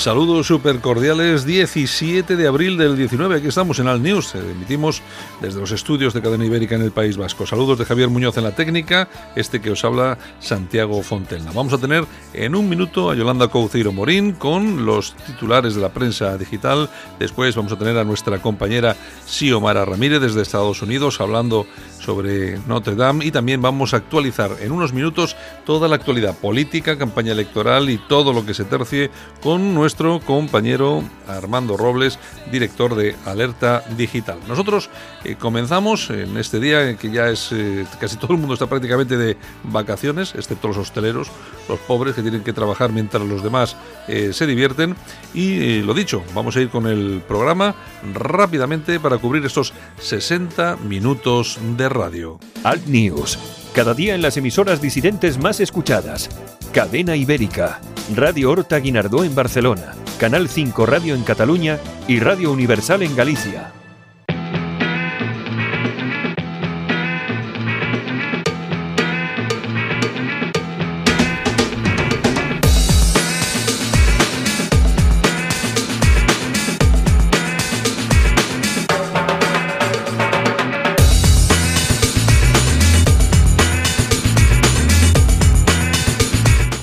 Saludos súper cordiales, 17 de abril del 19, aquí estamos en Al News, emitimos desde los estudios de Cadena Ibérica en el País Vasco. Saludos de Javier Muñoz en la técnica, este que os habla Santiago Fontelna. Vamos a tener en un minuto a Yolanda Couceiro Morín con los titulares de la prensa digital, después vamos a tener a nuestra compañera Xiomara Ramírez desde Estados Unidos hablando sobre Notre Dame y también vamos a actualizar en unos minutos toda la actualidad política, campaña electoral y todo lo que se tercie con nuestro compañero Armando Robles, director de Alerta Digital. Nosotros eh, comenzamos en este día que ya es eh, casi todo el mundo está prácticamente de vacaciones, excepto los hosteleros, los pobres que tienen que trabajar mientras los demás eh, se divierten y lo dicho, vamos a ir con el programa rápidamente para cubrir estos 60 minutos de radio. Alt News. Cada día en las emisoras disidentes más escuchadas. Cadena Ibérica. Radio Horta Guinardó en Barcelona. Canal 5 Radio en Cataluña y Radio Universal en Galicia.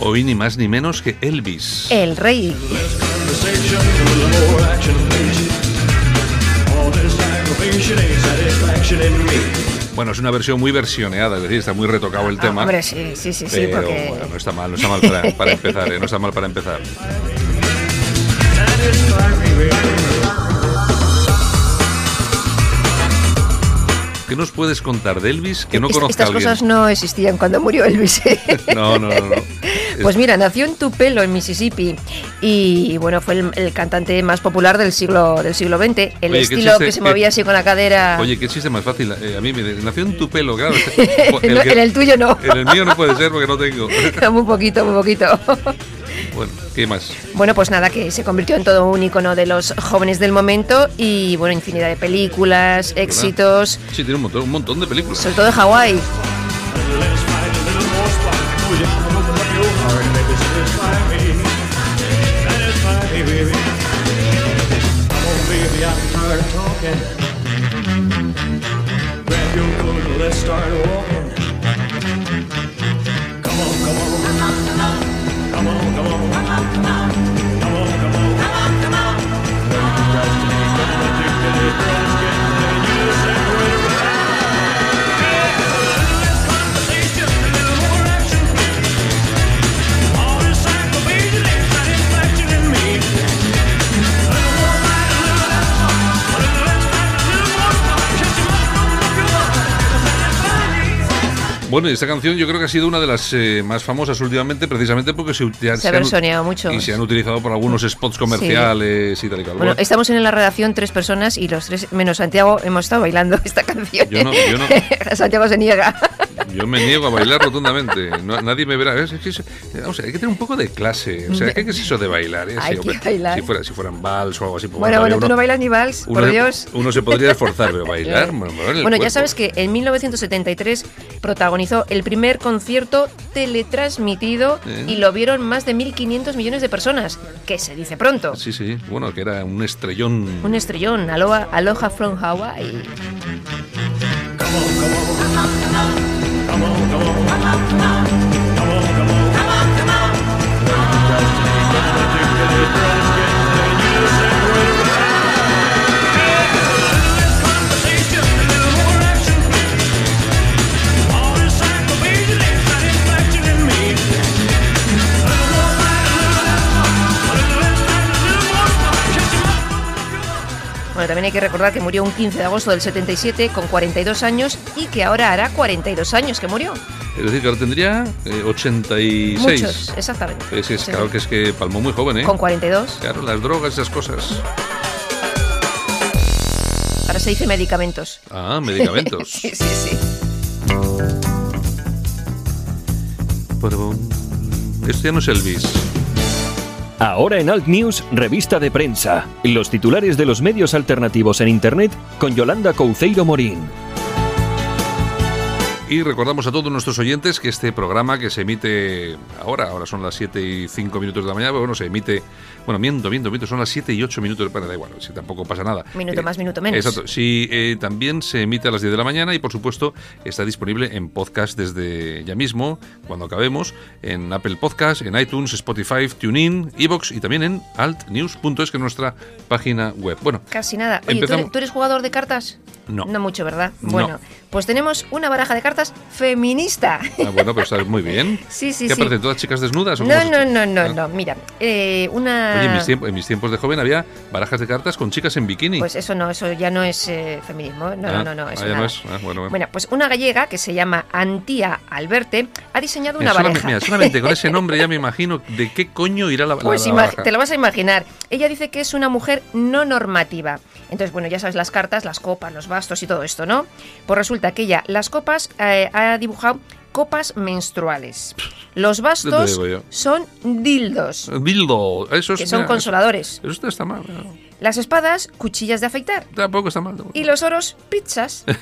Hoy ni más ni menos que Elvis. El rey. Bueno, es una versión muy versioneada, es decir, está muy retocado el tema. Hombre, sí, sí, sí, sí, pero porque... bueno, no está mal, no está mal para, para empezar, ¿eh? no está mal para empezar. ¿Qué nos puedes contar de Elvis que no conozca Estas a alguien? cosas no existían cuando murió Elvis. No, no, no. no. Pues mira, nació en Tupelo, en Mississippi, y bueno, fue el, el cantante más popular del siglo del siglo XX. El Oye, estilo chiste, que se movía así con la cadera. Oye, qué chiste más fácil. Eh, a mí me nació en tu pelo, claro. No, en el tuyo no. En el mío no puede ser porque no tengo. muy poquito, muy poquito. Bueno, ¿qué más? Bueno, pues nada, que se convirtió en todo un icono de los jóvenes del momento y bueno, infinidad de películas, éxitos, Sí, tiene un montón, un montón de películas. sobre todo de Hawái. Bueno, y esta canción yo creo que ha sido una de las eh, más famosas últimamente, precisamente porque se, ut- Se ha han- versioneado mucho. Y se han utilizado por algunos spots comerciales y tal y cual. Bueno, estamos en la redacción tres personas y los tres, menos Santiago, hemos estado bailando esta canción. Yo no, yo no. Santiago se niega. Yo me niego a bailar rotundamente. No- nadie me verá. Es que eso- vamos a ver, hay que tener un poco de clase. O sea, ¿qué, es eso de bailar? eh? Hay Sí, que hombre, bailar. Si, fuera, si fueran vals o algo así. pues Bueno, bueno, tú uno- no bailas ni vals, uno por se- Dios. Uno se podría esforzar, pero bailar. bueno, Bueno, ya sabes que en 1973 protagonizó el primer concierto teletransmitido ¿Eh? y lo vieron más de 1.500 millones de personas, que se dice pronto. Sí, sí. Bueno, que era un estrellón. Un estrellón, aloha, aloha from Hawaii. Bueno, Bueno, también hay que recordar que murió un 15 de agosto del 77 con 42 años y que ahora hará 42 años que murió. Es decir, que ahora tendría eh, 86. Muchos, exactamente. Es, es Sí. claro que es que palmó muy joven, ¿eh? Con 42. Claro, las drogas, esas cosas. Ahora se dice medicamentos. Ah, medicamentos. Sí, sí, sí. Esto ya no es Elvis. Ahora en Alt News, revista de prensa. Los titulares de los medios alternativos en Internet con Yolanda Couceiro Morín. Y recordamos a todos nuestros oyentes que este programa que se emite ahora, ahora son las 7 y 5 minutos de la mañana, bueno, se emite, bueno, miento, miento, miento, son las 7 y 8 minutos, bueno, da igual, si tampoco pasa nada. Minuto Eh, más, minuto menos. Exacto, sí, eh, también se emite a las 10 de la mañana y por supuesto está disponible en podcast desde ya mismo, cuando acabemos, en Apple Podcast, en iTunes, Spotify, TuneIn, Evox y también en altnews.es, que es nuestra página web. Bueno, Casi nada. Oye, ¿tú eres, tú eres jugador de cartas? No. No mucho, ¿verdad? No. Bueno, pues tenemos una baraja de cartas feminista. ah, bueno, pero está muy bien. Sí, sí, ¿Qué sí. aparecen todas chicas desnudas? o No, no, no, no, Ah. no. Mira, eh, una. Oye, en mis, tiempos, en mis tiempos de joven había barajas de cartas con chicas en bikini. Pues eso no, eso ya no es eh, feminismo. No, Ah, no, no, no. Eso ah, no es. Ah, bueno, bueno. Bueno, pues una gallega que se llama Antía Alberte ha diseñado Mira, una solamente, baraja. mira, solamente con ese nombre ya me imagino de qué coño irá la, la- Pues la baraja. te lo vas a imaginar. Ella dice que es una mujer no normativa. Entonces, bueno, ya sabes las cartas, las copas, los bastos y todo esto, ¿no? Pues resulta que ella las copas eh, ha dibujado copas menstruales. Los bastos son dildos, Dildo, eso es. que son mira, consoladores. Eso, eso está mal. no. Las espadas, cuchillas de afeitar. Tampoco está mal. Y los oros, pizzas.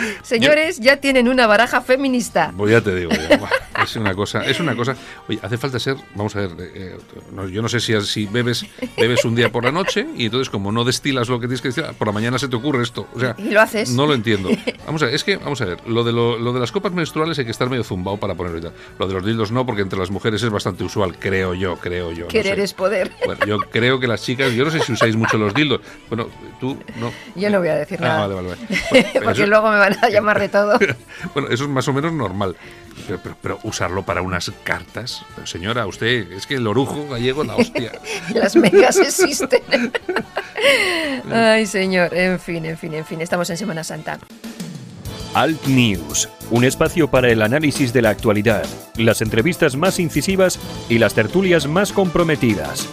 Señores, ya tienen una baraja feminista. Pues ya te digo, ya, es una cosa, es una cosa. Oye, hace falta ser, vamos a ver, eh, eh, no, yo no sé si, si bebes, bebes un día por la noche y entonces como no destilas lo que tienes que destilar, por la mañana se te ocurre esto. O sea, Y lo haces. No lo entiendo. Vamos a ver, es que, vamos a ver, lo de, lo, lo de las copas menstruales hay que estar medio zumbado para ponerlo y tal. Lo de los dildos no, porque entre las mujeres es bastante usual, creo yo, creo yo. no Querer sé. es poder. Bueno, yo creo que las chicas, yo no sé si usáis mucho los dildos. Bueno, tú no. Yo no voy a decir Ah, nada. vale, vale, vale. Bueno, Porque eso- luego me van a llamar de todo. bueno, eso es más o menos normal. Pero, pero- pero usarlo para unas cartas. Pero señora, usted, es que el orujo gallego, la hostia. Las megas existen. Ay, señor. En fin, en fin, en fin. Estamos en Semana Santa. Alt News, un espacio para el análisis de la actualidad, las entrevistas más incisivas y las tertulias más comprometidas.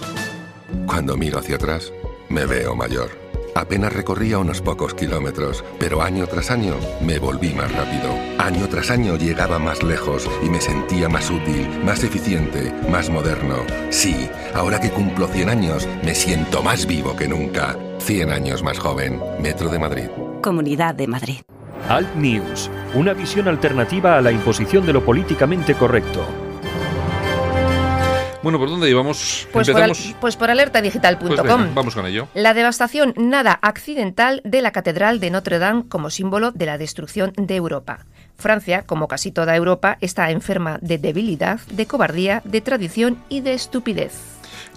Cuando miro hacia atrás, me veo mayor. Apenas recorría unos pocos kilómetros, pero año tras año me volví más rápido. Año tras año llegaba más lejos y me sentía más útil, más eficiente, más moderno. Sí, ahora que cumplo 100 años, me siento más vivo que nunca. 100 años más joven. Metro de Madrid. Comunidad de Madrid. Alt News, una visión alternativa a la imposición de lo políticamente correcto. Bueno, ¿por dónde íbamos? Pues por, al- pues por alertadigital.com. Pues vamos con ello. La devastación nada accidental de la Catedral de Notre Dame como símbolo de la destrucción de Europa. Francia, como casi toda Europa, está enferma de debilidad, de cobardía, de tradición y de estupidez.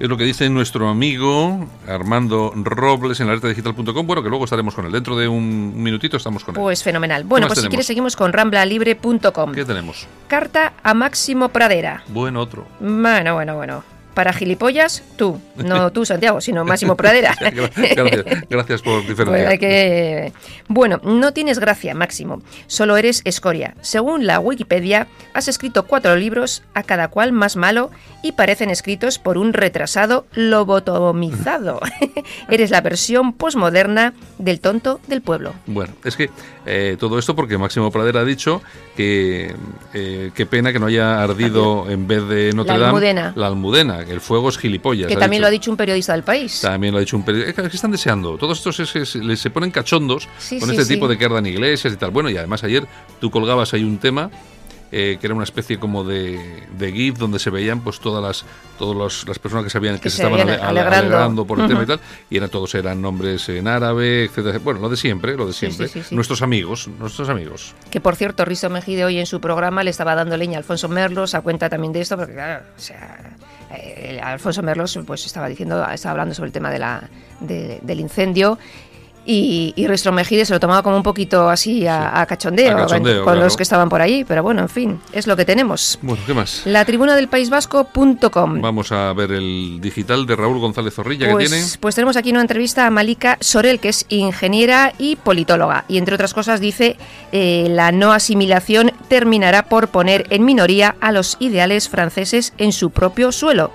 Es lo que dice nuestro amigo Armando Robles en la digital.com. Bueno, que luego estaremos con él. Dentro de un minutito estamos con él. Pues fenomenal. Bueno, pues si tenemos? quieres seguimos con ramblalibre.com. ¿Qué tenemos? Carta a Máximo Pradera. Buen otro. Bueno, bueno, bueno. Para gilipollas, tú. No tú, Santiago, sino Máximo Pradera. gracias, gracias por Pues diferenciar. que... Bueno, no tienes gracia, Máximo. Solo eres escoria. Según la Wikipedia, has escrito cuatro libros, a cada cual más malo, y parecen escritos por un retrasado lobotomizado. eres la versión posmoderna del tonto del pueblo. Bueno, es que eh, todo esto porque Máximo Pradera ha dicho que eh, qué pena que no haya ardido en vez de Notre Dame almudena. la almudena, que el fuego es gilipollas. que también lo ha dicho un periodista del país. También lo ha dicho un periodista. Es que están deseando. Todos estos es- es- les- se ponen cachondos Sí, con sí, este sí. tipo de que ardan iglesias y tal. Bueno, y además ayer tú colgabas ahí un tema eh, que era una especie como de, de GIF donde se veían pues todas las todas las, las personas que sabían que, Que se, se estaban ale- alegrando. alegrando por el tema y tal y eran todos eran nombres en árabe etcétera bueno lo de siempre lo de siempre sí, sí, sí. nuestros amigos nuestros amigos Que por cierto, Risto Mejide hoy en su programa le estaba dando leña a Alfonso Merlos a cuenta también de esto, porque claro, o sea, eh, Alfonso Merlos pues estaba diciendo, estaba hablando sobre el tema de la, de- del incendio Y, y Risto Mejide se lo tomaba como un poquito así a, a cachondeo, A cachondeo, con claro. los que estaban por ahí, pero bueno, en fin, es lo que tenemos. Bueno, ¿qué más? La tribuna del País Vasco.com. Vamos a ver el digital de Raúl González Zorrilla que tiene. Pues, pues tenemos aquí una entrevista a Malika Sorel, que es ingeniera y politóloga. Y entre otras cosas dice, eh, la no asimilación terminará por poner en minoría a los ideales franceses en su propio suelo.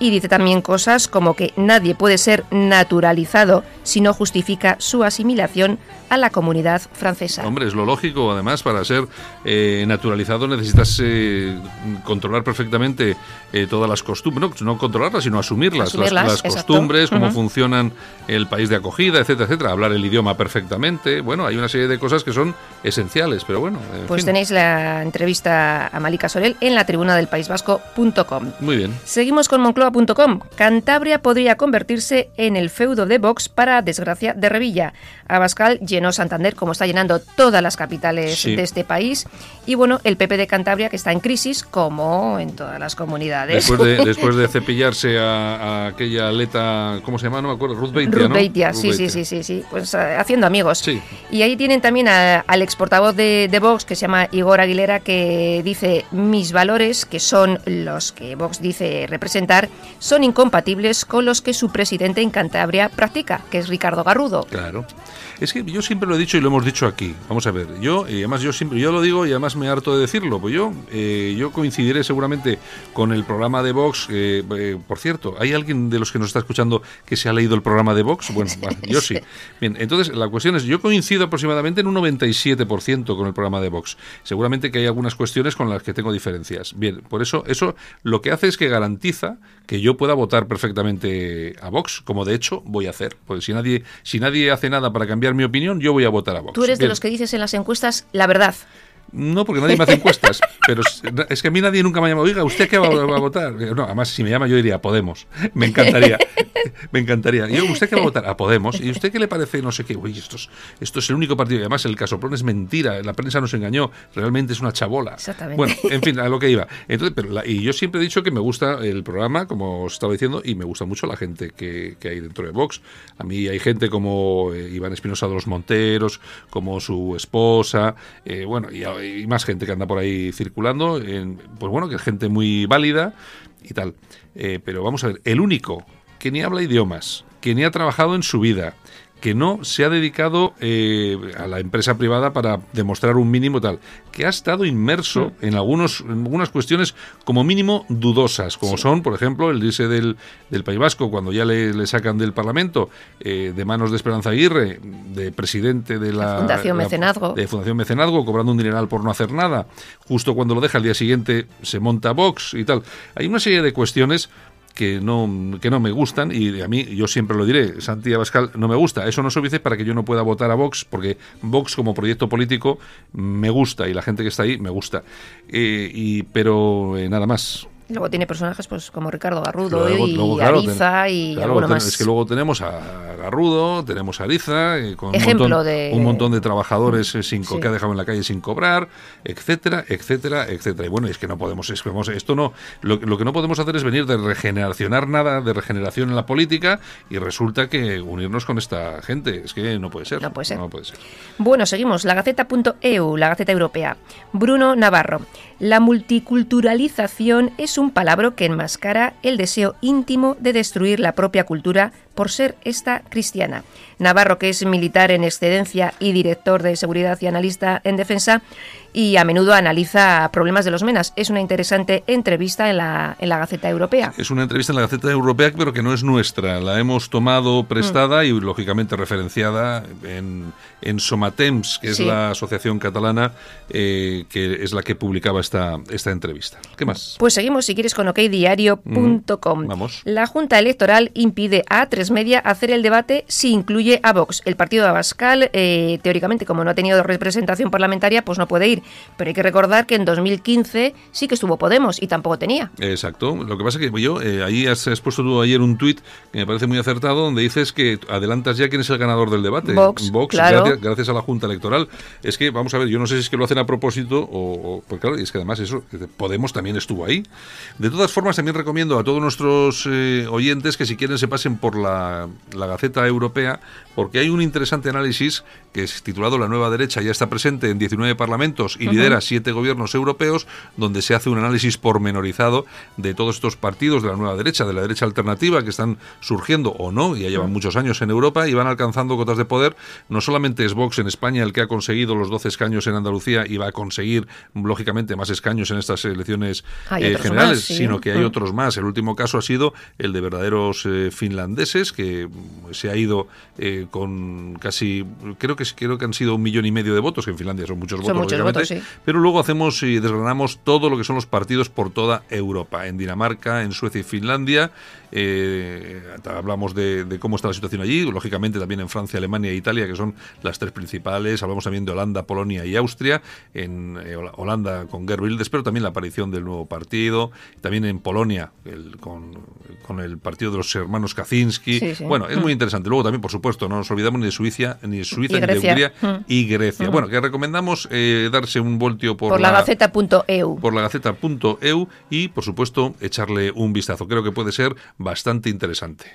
Y dice también cosas como que nadie puede ser naturalizado si no justifica su asimilación a la comunidad francesa. Hombre, es lo lógico. Además, para ser eh, naturalizado necesitas eh, controlar perfectamente eh, todas las costumbres. No, no controlarlas, sino asumirlas. Asumirlas, las, las costumbres, cómo Ujú. funcionan el país de acogida, etcétera, etcétera. Hablar el idioma perfectamente. Bueno, hay una serie de cosas que son esenciales, pero bueno. en Pues fin. tenéis la entrevista a Malika Sorel en la tribuna del País Vasco.com. Muy bien. Seguimos con Moncloa.com. Cantabria podría convertirse en el feudo de Vox para desgracia de Revilla. Abascal llenó Santander como está llenando todas las capitales Sí. de este país. Y bueno, el PP de Cantabria que está en crisis como en todas las comunidades. Después de, después de cepillarse a, a aquella aleta, ¿cómo se llama? No me acuerdo, Ruth Beitia, Ruth ¿no? Beitia, Ruth sí, sí, Beitia. sí, sí, sí, pues eh, haciendo amigos. Sí. Y ahí tienen también a- al ex portavoz de, de Vox, que se llama Igor Aguilera, que dice, mis valores, que son los que Vox dice representar, son incompatibles con los que su presidente en Cantabria practica, que es Ricardo Garrudo. Claro. Es que yo siempre lo he dicho y lo hemos dicho aquí. Vamos a ver, yo, y además yo siempre, yo lo digo y además me harto de decirlo, pues yo, eh, yo coincidiré seguramente con el programa de Vox. eh, eh, por cierto, ¿hay alguien de los que nos está escuchando que se ha leído el programa de Vox? Bueno, yo sí. Bien, entonces la cuestión es, yo coincido aproximadamente en un 97% con el programa de Vox. Seguramente que hay algunas cuestiones con las que tengo diferencias. Bien, por eso, eso lo que hace es que garantiza que yo pueda votar perfectamente a Vox, como de hecho voy a hacer. Porque si nadie, si nadie hace nada para cambiar mi opinión, yo voy a votar a Vox. Tú eres de los que dices en las encuestas la verdad. No, porque nadie me hace encuestas. pero es- que a mí nadie nunca me ha llamado. Oiga, ¿usted qué va, va a votar? No, además, si me llama, yo diría Podemos. Me encantaría. Me encantaría. Y ¿usted qué va a votar? A Podemos. ¿Y usted qué le parece? No sé qué. Uy, esto es, esto es el único partido. Y además, el casoplón es mentira. La prensa nos engañó. Realmente es una chabola. Exactamente. Bueno, en fin, a lo que iba. Entonces, pero la- y yo siempre he dicho que me gusta el programa, como os estaba diciendo, y me gusta mucho la gente que, que hay dentro de Vox. A mí hay gente como eh, Iván Espinosa de los Monteros, como su esposa, eh, bueno, y, y más gente que anda por ahí circulando. en- pues bueno, que es gente muy válida y tal. Eh, pero vamos a ver, el único que ni habla idiomas, que ni ha trabajado en su vida, que no se ha dedicado eh, a la empresa privada para demostrar un mínimo tal, que ha estado inmerso en, algunos, en algunas cuestiones como mínimo dudosas, como son, por ejemplo, el irse del, del País Vasco cuando ya le, le sacan del Parlamento eh, de manos de Esperanza Aguirre, de presidente de la, La Fundación la- Mecenazgo. de Fundación Mecenazgo, cobrando un dineral por no hacer nada, justo cuando lo deja al día siguiente se monta Vox y tal. Hay una serie de cuestiones que no, que no me gustan y a mí, yo siempre lo diré, Santi Abascal no me gusta. Eso no dice para que yo no pueda votar a Vox, porque Vox como proyecto político me gusta y la gente que está ahí me gusta. Eh, y, pero eh, nada más. Luego tiene personajes pues como Ricardo Garrudo Luego- y luego, claro, Ariza ten- y claro, alguno ten- más. Es que luego tenemos a Garrudo, tenemos a Ariza, eh, con un Ejemplo montón, de- un montón de trabajadores eh, sin Sí. que ha dejado en la calle sin cobrar, etcétera, etcétera, etcétera. Y bueno, es que no podemos, es que vamos, esto no, lo, lo que no podemos hacer es venir de regeneracionar nada, de regeneración en la política, y resulta que unirnos con esta gente, es que no puede ser. No puede ser. No puede ser. Bueno, seguimos. La Gaceta.eu, la Gaceta Europea. Bruno Navarro. La multiculturalización es un palabra que enmascara el deseo íntimo de destruir la propia cultura por ser esta cristiana. Navarro, que es militar en excedencia y director de seguridad y analista en defensa, y a menudo analiza problemas de los menas. Es una interesante entrevista en la, en la Gaceta Europea. Es una entrevista en la Gaceta Europea, pero que no es nuestra. La hemos tomado prestada y, lógicamente, referenciada en, en Somatems, que es la asociación catalana eh, que es la que publicaba esta, esta entrevista. ¿Qué más? Pues seguimos, si quieres, con okdiario.com. Mm, vamos. La Junta Electoral impide a A3 Media hacer el debate si incluye a Vox. El partido de Abascal, eh, teóricamente, como no ha tenido representación parlamentaria, pues no puede ir. Pero hay que recordar que en 2015 sí que estuvo Podemos y tampoco tenía. Exacto. Lo que pasa es que yo, eh, ahí has, has puesto tú ayer un tuit que me parece muy acertado, donde dices que adelantas ya quién es el ganador del debate. Vox, claro. gracias, gracias a la Junta Electoral. Es que, vamos a ver, yo no sé si es que lo hacen a propósito o, o- pues claro, y es que además eso, Podemos también estuvo ahí. De todas formas, también recomiendo a todos nuestros eh, oyentes que si quieren se pasen por la la, Gaceta Europea porque hay un interesante análisis que es titulado La nueva derecha, ya está presente en 19 parlamentos y lidera siete gobiernos europeos, donde se hace un análisis pormenorizado de todos estos partidos de la nueva derecha, de la derecha alternativa, que están surgiendo o no, ya llevan muchos años en Europa y van alcanzando cotas de poder. No solamente es Vox en España el que ha conseguido los 12 escaños en Andalucía y va a conseguir, lógicamente, más escaños en estas elecciones eh, generales, más, sí. sino que hay Mm. otros más. El último caso ha sido el de verdaderos eh, finlandeses, que mm, se ha ido eh, con casi, creo que creo que han sido un millón y medio de votos, que en Finlandia son muchos Son votos, muchos lógicamente, votos, sí. pero luego hacemos y desgranamos todo lo que son los partidos por toda Europa, en Dinamarca, en Suecia y Finlandia. eh, hablamos de, de cómo está la situación allí, lógicamente también en Francia, Alemania e Italia, que son las tres principales. Hablamos también de Holanda, Polonia y Austria. En eh, Hol- Holanda con Gerd Wilders, pero también la aparición del nuevo partido. También en Polonia el- con, con el partido de los hermanos Kaczynski. Sí, sí. Bueno, es Mm. muy interesante. Luego también, por supuesto, no nos olvidamos ni de Suiza, ni de Suiza, ni de. Hungría Mm. y Grecia. Mm. Bueno, que recomendamos eh, darse un voltio por, Por la gaceta.eu. por la gaceta.eu y, por supuesto, echarle un vistazo. Creo que puede ser bastante interesante.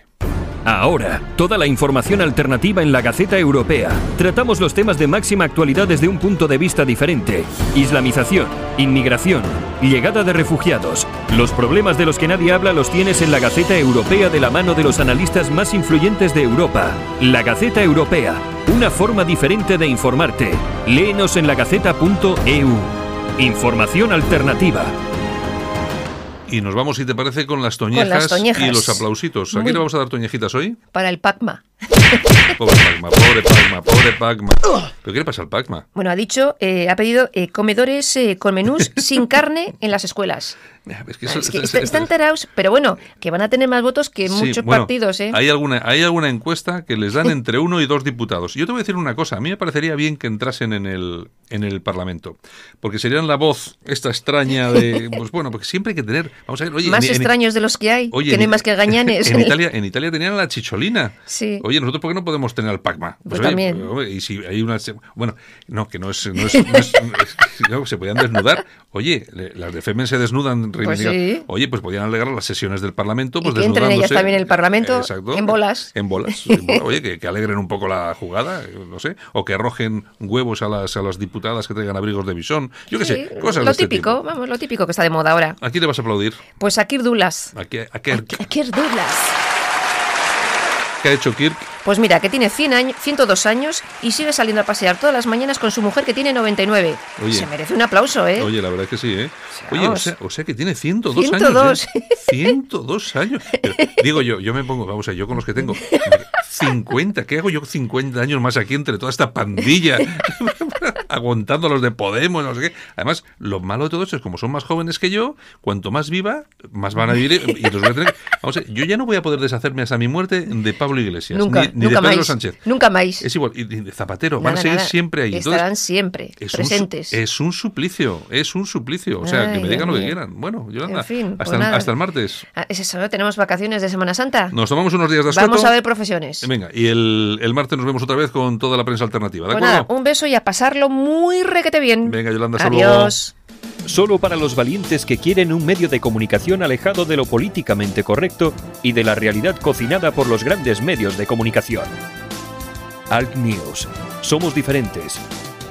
Ahora, toda la información alternativa en la Gaceta Europea. Tratamos los temas de máxima actualidad desde un punto de vista diferente. Islamización, inmigración, llegada de refugiados. Los problemas de los que nadie habla los tienes en la Gaceta Europea de la mano de los analistas más influyentes de Europa. La Gaceta Europea, una forma diferente de informarte. Léenos en lagaceta.eu. Información alternativa. Y nos vamos, si te parece, con las toñejas, las toñejas. y los aplausitos. ¿A Muy- quién le vamos a dar toñejitas hoy? Para el PACMA. Pobre Pacma, pobre Pacma, pobre Pacma. ¿Pero qué le pasa al Pacma? Bueno, ha dicho, eh, ha pedido eh, comedores eh, con menús sin carne en las escuelas. Es que eso- Es que es- está- es- están enterados, pero bueno, que van a tener más votos que Sí, muchos bueno, partidos, ¿eh? Hay alguna, hay alguna encuesta que les dan entre uno y dos diputados. Yo te voy a decir una cosa, a mí me parecería bien que entrasen en el, en el Parlamento, porque serían la voz esta extraña de, pues bueno, porque siempre hay que tener, vamos a ver, oye, más en- en- extraños de los que hay, Oye, que no hay más que gañanes. En Italia, en Italia tenían la chicholina. Sí. Oye, nosotros por qué no podemos tener al Pacma? Pues oye, también. hombre, y si hay una bueno, no, que no es, no es, no es- no se podían desnudar. Oye, le- las de Femen se desnudan sí. Oye, pues podían alegar las sesiones del Parlamento, pues Y que entren ellas también en el Parlamento Exacto. en bolas. En bolas. en bolas. Oye, que, que alegren un poco la jugada, no sé, o que arrojen huevos a las a las diputadas que traigan abrigos de bisón. Yo qué Sí, sé, cosas lo de este típico, tipo. vamos, lo típico que está de moda ahora. ¿A quién le vas a aplaudir? Pues a Kirk Douglas. ¿A qué, a qué- A. qué ha hecho Kirk? Pues mira, que tiene 100 años, 102 años y sigue saliendo a pasear todas las mañanas con su mujer que tiene 99. Oye. Se merece un aplauso, ¿eh? Oye, la verdad es que sí, ¿eh? Oye, o sea, o sea que tiene 102, 102. años. ¿eh? 102 años. Pero, digo yo, yo me pongo, vamos a yo con los que tengo 50, ¿qué hago yo 50 años más aquí entre toda esta pandilla? Aguantando a los de Podemos, no sé qué. Además, lo malo de todo esto es como son más jóvenes que yo, cuanto más viva, más van a vivir y los voy a tener. Vamos a ver, yo ya no voy a poder deshacerme hasta mi muerte de Pablo Iglesias, nunca, ni, ni nunca de Pedro más. Sánchez. Nunca más. Es igual, y de Zapatero, van a Nada, seguir nada. siempre ahí. Entonces, Estarán siempre es un presentes. es un suplicio, es un suplicio. O sea, que Ay, me digan lo que quieran. Bueno, Yolanda, En fin, pues hasta, el, nada. hasta el martes. Ah, ¿Es eso? ¿Tenemos vacaciones de Semana Santa? Nos tomamos unos días de Vamos asueto. a ver profesiones. Venga, y el, el martes nos vemos otra vez con toda la prensa alternativa, ¿de Pues acuerdo? nada, un beso y a pasarlo muy requete bien. Venga, Yolanda, luego. Adiós. Solo para los valientes que quieren un medio de comunicación alejado de lo políticamente correcto y de la realidad cocinada por los grandes medios de comunicación. Alt News. Somos diferentes.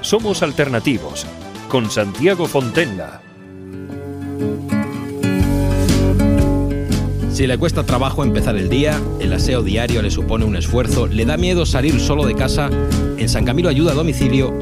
Somos alternativos. Con Santiago Fontenla. Si le cuesta trabajo empezar el día, el aseo diario le supone un esfuerzo, le da miedo salir solo de casa, en San Camilo Ayuda a Domicilio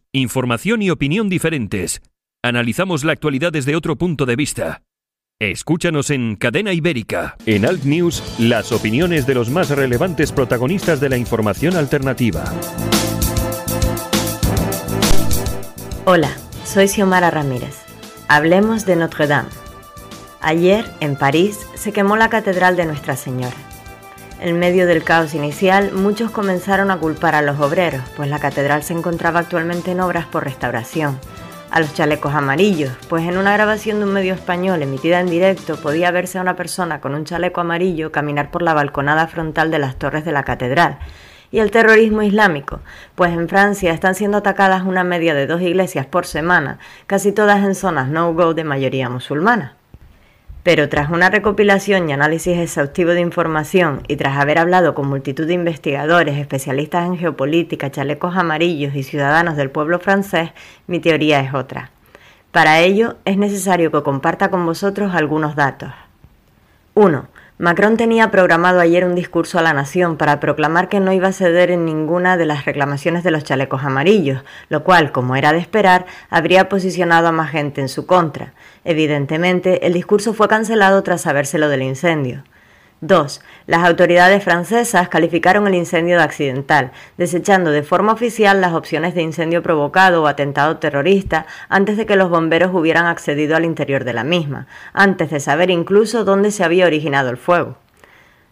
Información y opinión diferentes. Analizamos la actualidad desde otro punto de vista. Escúchanos en Cadena Ibérica. En Alt News, las opiniones de los más relevantes protagonistas de la información alternativa. Hola, soy Xiomara Ramírez. Hablemos de Notre Dame. Ayer, en París, se quemó la Catedral de Nuestra Señora. En medio del caos inicial, muchos comenzaron a culpar a los obreros, pues la catedral se encontraba actualmente en obras por restauración. A los chalecos amarillos, pues en una grabación de un medio español emitida en directo podía verse a una persona con un chaleco amarillo caminar por la balconada frontal de las torres de la catedral. Y el terrorismo islámico, pues en Francia están siendo atacadas una media de dos iglesias por semana, casi todas en zonas no-go de mayoría musulmana. Pero tras una recopilación y análisis exhaustivo de información y tras haber hablado con multitud de investigadores, especialistas en geopolítica, chalecos amarillos y ciudadanos del pueblo francés, mi teoría es otra. Para ello es necesario que comparta con vosotros algunos datos. 1. Macron tenía programado ayer un discurso a la nación para proclamar que no iba a ceder en ninguna de las reclamaciones de los chalecos amarillos, lo cual, como era de esperar, habría posicionado a más gente en su contra. Evidentemente, el discurso fue cancelado tras sabérselo del incendio. 2. Las autoridades francesas calificaron el incendio de accidental, desechando de forma oficial las opciones de incendio provocado o atentado terrorista antes de que los bomberos hubieran accedido al interior de la misma, antes de saber incluso dónde se había originado el fuego.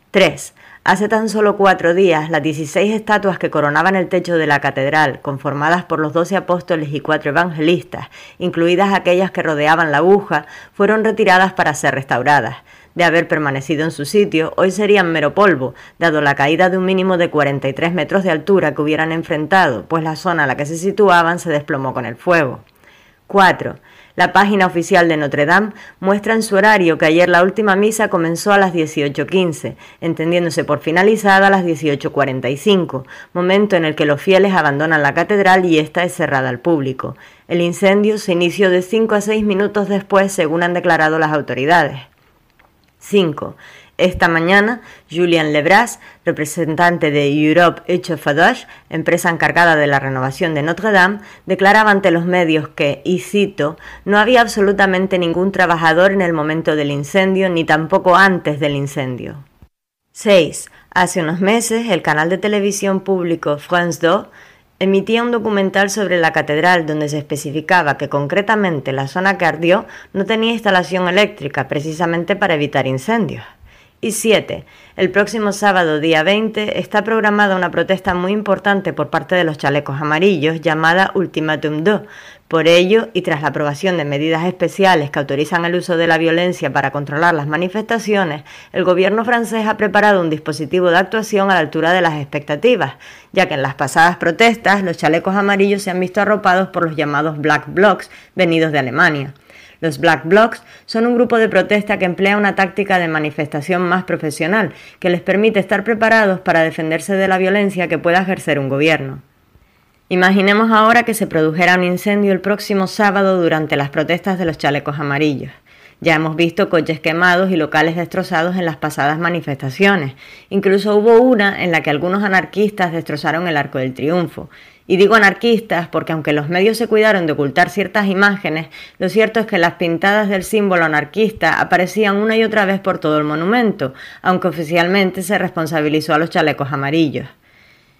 3. Hace tan solo cuatro días, las 16 estatuas que coronaban el techo de la catedral, conformadas por los doce apóstoles y cuatro evangelistas, incluidas aquellas que rodeaban la aguja, fueron retiradas para ser restauradas de haber permanecido en su sitio, hoy serían mero polvo, dado la caída de un mínimo de 43 metros de altura que hubieran enfrentado, pues la zona a la que se situaban se desplomó con el fuego. 4. La página oficial de Notre Dame muestra en su horario que ayer la última misa comenzó a las 18.15, entendiéndose por finalizada a las 18.45, momento en el que los fieles abandonan la catedral y esta es cerrada al público. El incendio se inició de 5 a 6 minutos después, según han declarado las autoridades. 5. Esta mañana, Julian Lebras, representante de Europe Echafadosh, empresa encargada de la renovación de Notre Dame, declaraba ante los medios que, y cito, no había absolutamente ningún trabajador en el momento del incendio ni tampoco antes del incendio. 6. Hace unos meses, el canal de televisión público France 2 emitía un documental sobre la catedral donde se especificaba que concretamente la zona que ardió no tenía instalación eléctrica precisamente para evitar incendios. Y 7. El próximo sábado, día 20, está programada una protesta muy importante por parte de los chalecos amarillos llamada Ultimatum 2, por ello, y tras la aprobación de medidas especiales que autorizan el uso de la violencia para controlar las manifestaciones, el gobierno francés ha preparado un dispositivo de actuación a la altura de las expectativas, ya que en las pasadas protestas los chalecos amarillos se han visto arropados por los llamados Black Blocs venidos de Alemania. Los Black Blocs son un grupo de protesta que emplea una táctica de manifestación más profesional, que les permite estar preparados para defenderse de la violencia que pueda ejercer un gobierno. Imaginemos ahora que se produjera un incendio el próximo sábado durante las protestas de los chalecos amarillos. Ya hemos visto coches quemados y locales destrozados en las pasadas manifestaciones. Incluso hubo una en la que algunos anarquistas destrozaron el Arco del Triunfo. Y digo anarquistas porque aunque los medios se cuidaron de ocultar ciertas imágenes, lo cierto es que las pintadas del símbolo anarquista aparecían una y otra vez por todo el monumento, aunque oficialmente se responsabilizó a los chalecos amarillos.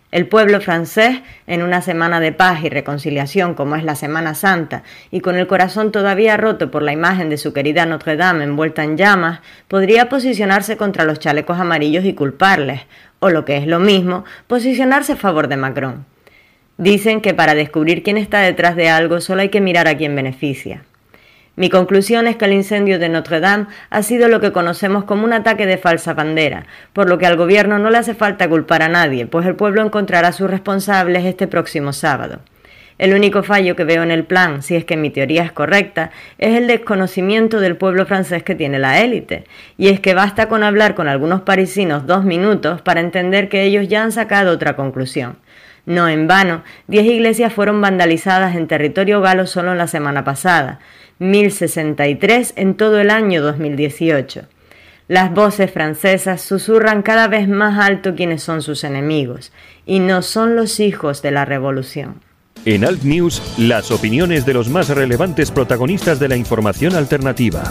El pueblo francés, en una semana de paz y reconciliación como es la Semana Santa, y con el corazón todavía roto por la imagen de su querida Notre Dame envuelta en llamas, podría posicionarse contra los chalecos amarillos y culparles, o lo que es lo mismo, posicionarse a favor de Macron. Dicen que para descubrir quién está detrás de algo solo hay que mirar a quién beneficia. Mi conclusión es que el incendio de Notre Dame ha sido lo que conocemos como un ataque de falsa bandera, por lo que al gobierno no le hace falta culpar a nadie, pues el pueblo encontrará a sus responsables este próximo sábado. El único fallo que veo en el plan, si es que mi teoría es correcta, es el desconocimiento del pueblo francés que tiene la élite. Y es que basta con hablar con algunos parisinos dos minutos para entender que ellos ya han sacado otra conclusión. No en vano, diez iglesias fueron vandalizadas en territorio galo solo la semana pasada. 1063 en todo el año 2018. Las voces francesas susurran cada vez más alto quiénes son sus enemigos, y no son los hijos de la revolución. En Alt News, las opiniones de los más relevantes protagonistas de la información alternativa.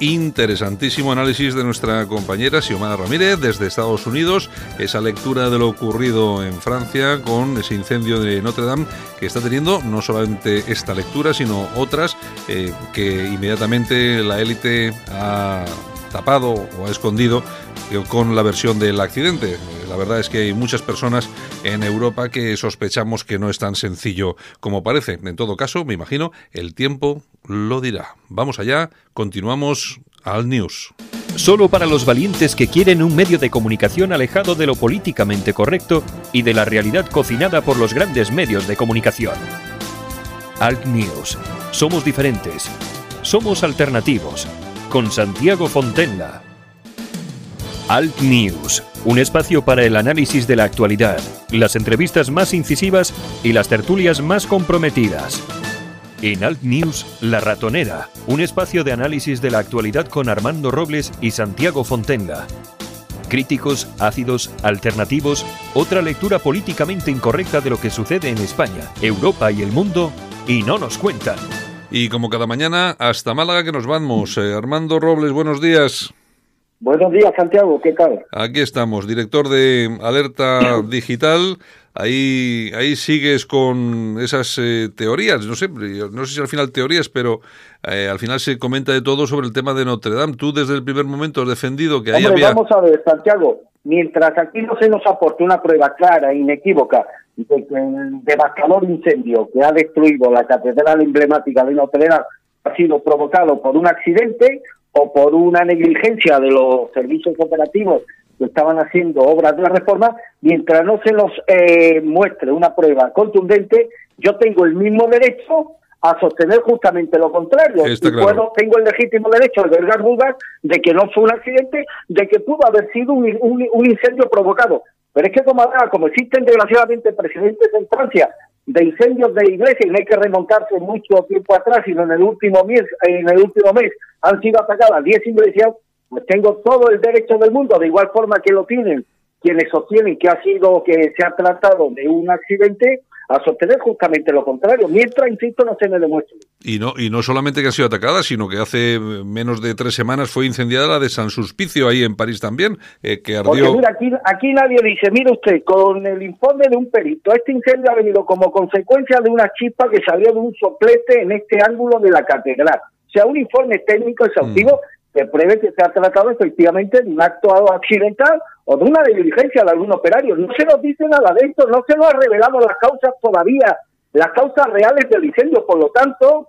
Interesantísimo análisis de nuestra compañera Xiomara Ramírez desde Estados Unidos. Esa lectura de lo ocurrido en Francia con ese incendio de Notre Dame que está teniendo no solamente esta lectura, sino otras eh, que inmediatamente la élite ha tapado o escondido eh, con la versión del accidente. Eh, La verdad es que hay muchas personas en Europa que sospechamos que no es tan sencillo como parece. En todo caso, me imagino, el tiempo lo dirá. Vamos allá, continuamos al news. Solo para los valientes que quieren un medio de comunicación alejado de lo políticamente correcto y de la realidad cocinada por los grandes medios de comunicación. Alt News. Somos diferentes. Somos alternativos. Con Santiago Fontenla. Alt News. Un espacio para el análisis de la actualidad, las entrevistas más incisivas y las tertulias más comprometidas. En Alt News, La Ratonera, un espacio de análisis de la actualidad con Armando Robles y Santiago Fontenga. Críticos, ácidos, alternativos, otra lectura políticamente incorrecta de lo que sucede en España, Europa y el mundo, y no nos cuentan. Y como cada mañana, hasta Málaga que nos vamos. Eh, Armando Robles, buenos días. Buenos días, Santiago, ¿qué tal? Aquí estamos, director de Alerta Digital. Ahí, ahí sigues con esas eh, teorías, no sé, no sé si al final teorías, pero eh, al final se comenta de todo sobre el tema de Notre Dame. Tú desde el primer momento has defendido que ahí Hombre, había... vamos a ver, Santiago, mientras aquí no se nos aporte una prueba clara e inequívoca de que el devastador incendio que ha destruido la catedral emblemática de Notre Dame ha sido provocado por un accidente o por una negligencia de los servicios operativos que estaban haciendo obras de la reforma, mientras no se nos eh, muestre una prueba contundente, yo tengo el mismo derecho a sostener justamente lo contrario. Está y claro. puedo, tengo el legítimo derecho de albergar dudas de que no fue un accidente, de que pudo haber sido un, un- un incendio provocado. Pero es que como, ahora, como existen desgraciadamente precedentes en Francia de incendios de iglesias, y no hay que remontarse mucho tiempo atrás, sino en el último mes, en el último mes han sido atacadas 10 iglesias, pues tengo todo el derecho del mundo, de igual forma que lo tienen quienes sostienen que ha sido, que se ha tratado de un accidente, a sostener justamente lo contrario, mientras, insisto, no se me demuestre. Y no, y no solamente que ha sido atacada, sino que hace menos de tres semanas fue incendiada la de San Suspicio, ahí en París también, eh, que Porque ardió... mira, aquí, aquí nadie dice, mire usted, con el informe de un perito, este incendio ha venido como consecuencia de una chispa que salió de un soplete en este ángulo de la catedral. O sea, un informe técnico exhaustivo que pruebe que se ha tratado efectivamente de un acto accidental o de una negligencia de algún operario. No se nos dice nada de esto, no se nos ha revelado las causas todavía, las causas reales del incendio. Por lo tanto,